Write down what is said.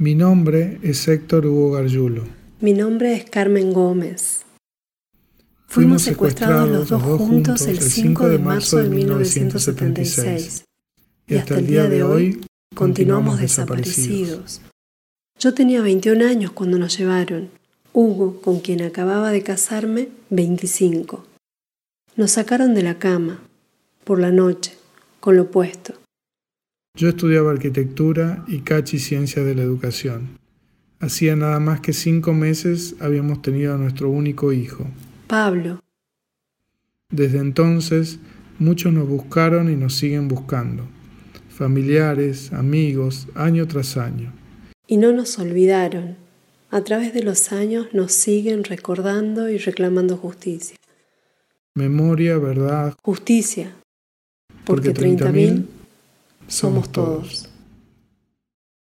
Mi nombre es Héctor Hugo Gargiulo. Mi nombre es Carmen Gómez. Fuimos secuestrados los dos juntos el 5 de marzo de 1976 y hasta el día de hoy continuamos desaparecidos. Yo tenía 21 años cuando nos llevaron. Hugo, con quien acababa de casarme, 25. Nos sacaron de la cama, por la noche, con lo puesto. Yo estudiaba arquitectura y Cachi ciencia de la educación. Hacía nada más que cinco meses habíamos tenido a nuestro único hijo. Pablo. Desde entonces, muchos nos buscaron y nos siguen buscando. Familiares, amigos, año tras año. Y no nos olvidaron. A través de los años nos siguen recordando y reclamando justicia. Memoria, verdad. Justicia. Porque, 30.000 somos todos.